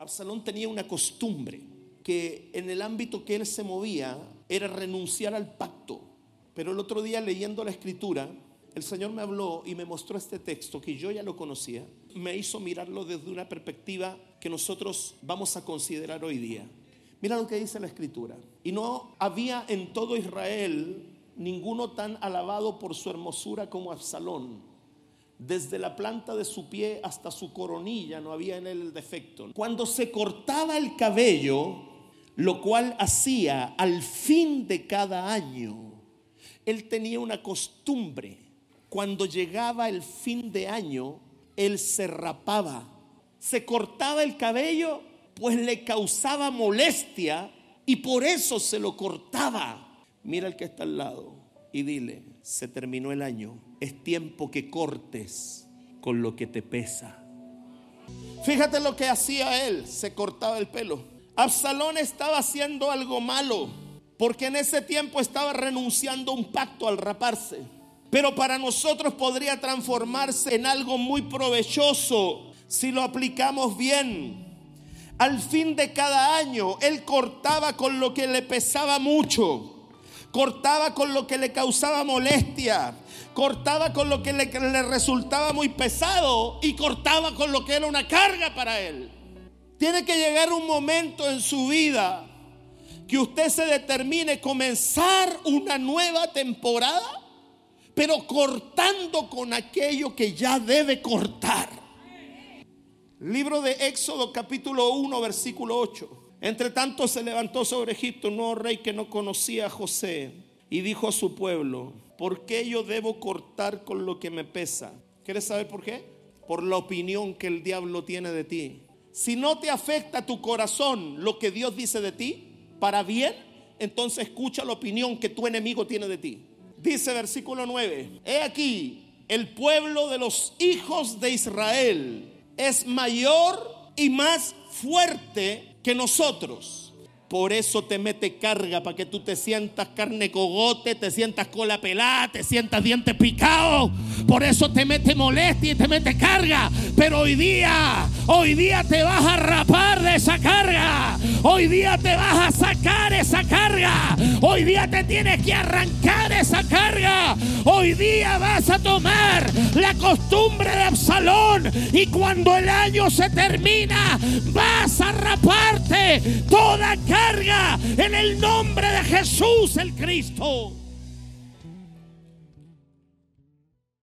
Absalón tenía una costumbre que en el ámbito que él se movía era renunciar al pacto. Pero el otro día leyendo la escritura, el Señor me habló y me mostró este texto que yo ya lo conocía. Me hizo mirarlo desde una perspectiva que nosotros vamos a considerar hoy día. Mira lo que dice la escritura. Y no había en todo Israel ninguno tan alabado por su hermosura como Absalón. Desde la planta de su pie hasta su coronilla no había en él el defecto. Cuando se cortaba el cabello, lo cual hacía al fin de cada año, él tenía una costumbre. Cuando llegaba el fin de año, él se rapaba. Se cortaba el cabello pues le causaba molestia y por eso se lo cortaba. Mira el que está al lado y dile, se terminó el año, es tiempo que cortes con lo que te pesa. Fíjate lo que hacía él, se cortaba el pelo. Absalón estaba haciendo algo malo, porque en ese tiempo estaba renunciando a un pacto al raparse. Pero para nosotros podría transformarse en algo muy provechoso si lo aplicamos bien. Al fin de cada año, él cortaba con lo que le pesaba mucho. Cortaba con lo que le causaba molestia. Cortaba con lo que le, resultaba muy pesado. Y cortaba con lo que era una carga para él. Tiene que llegar un momento en su vida que usted se determine comenzar una nueva temporada, pero cortando con aquello que ya debe cortar. Libro de Éxodo capítulo 1 versículo 8. Entre tanto se levantó sobre Egipto un nuevo rey que no conocía a José y dijo a su pueblo, ¿por qué yo debo cortar con lo que me pesa? ¿Quieres saber por qué? Por la opinión que el diablo tiene de ti. Si no te afecta tu corazón lo que Dios dice de ti, para bien, entonces escucha la opinión que tu enemigo tiene de ti. Dice versículo 9, he aquí el pueblo de los hijos de Israel es mayor y más fuerte que nosotros. Por eso te mete carga para que tú te sientas carne cogote, te sientas cola pelada, te sientas diente picado. Por eso te mete molestia y te mete carga. Pero hoy día, hoy día te vas a rapar de esa carga. Hoy día te vas a sacar esa Hoy día te tienes que arrancar esa carga. Hoy día vas a tomar la costumbre de Absalón. Y cuando el año se termina, vas a raparte toda carga en el nombre de Jesús el Cristo.